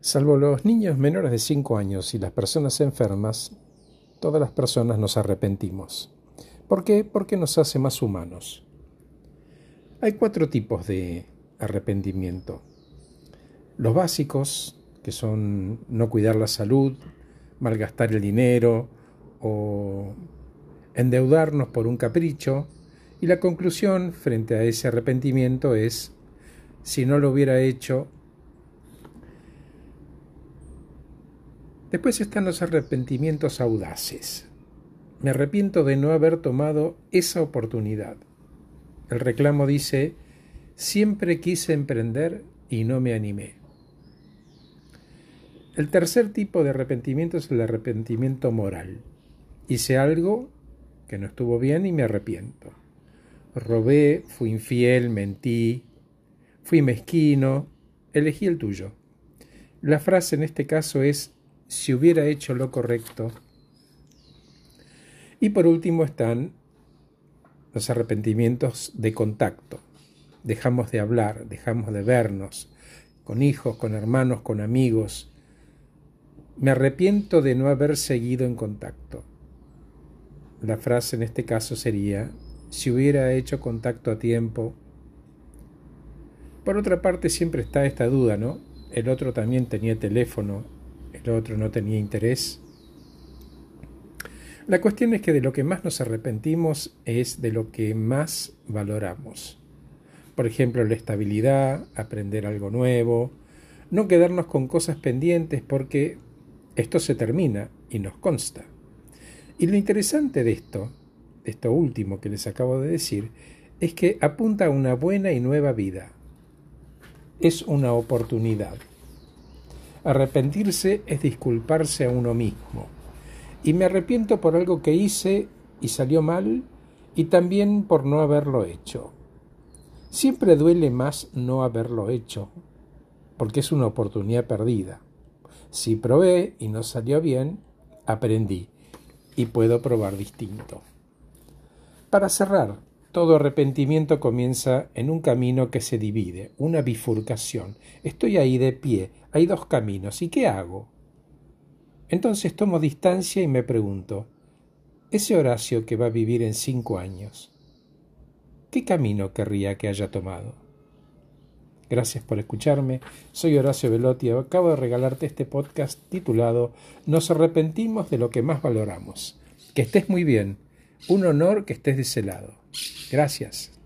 Salvo los niños menores de 5 años y las personas enfermas, todas las personas nos arrepentimos. ¿Por qué? Porque nos hace más humanos. Hay cuatro tipos de arrepentimiento. Los básicos, que son no cuidar la salud, malgastar el dinero o endeudarnos por un capricho. Y la conclusión frente a ese arrepentimiento es, si no lo hubiera hecho, Después están los arrepentimientos audaces. Me arrepiento de no haber tomado esa oportunidad. El reclamo dice, siempre quise emprender y no me animé. El tercer tipo de arrepentimiento es el arrepentimiento moral. Hice algo que no estuvo bien y me arrepiento. Robé, fui infiel, mentí, fui mezquino, elegí el tuyo. La frase en este caso es si hubiera hecho lo correcto. Y por último están los arrepentimientos de contacto. Dejamos de hablar, dejamos de vernos, con hijos, con hermanos, con amigos. Me arrepiento de no haber seguido en contacto. La frase en este caso sería, si hubiera hecho contacto a tiempo. Por otra parte siempre está esta duda, ¿no? El otro también tenía teléfono, otro no tenía interés. La cuestión es que de lo que más nos arrepentimos es de lo que más valoramos. Por ejemplo, la estabilidad, aprender algo nuevo, no quedarnos con cosas pendientes porque esto se termina y nos consta. Y lo interesante de esto, de esto último que les acabo de decir, es que apunta a una buena y nueva vida. Es una oportunidad. Arrepentirse es disculparse a uno mismo. Y me arrepiento por algo que hice y salió mal y también por no haberlo hecho. Siempre duele más no haberlo hecho, porque es una oportunidad perdida. Si probé y no salió bien, aprendí y puedo probar distinto. Para cerrar, todo arrepentimiento comienza en un camino que se divide, una bifurcación. Estoy ahí de pie, hay dos caminos, ¿y qué hago? Entonces tomo distancia y me pregunto, ese Horacio que va a vivir en cinco años, ¿qué camino querría que haya tomado? Gracias por escucharme. Soy Horacio Velotti y acabo de regalarte este podcast titulado Nos arrepentimos de lo que más valoramos. Que estés muy bien. Un honor que estés de ese lado. Gracias.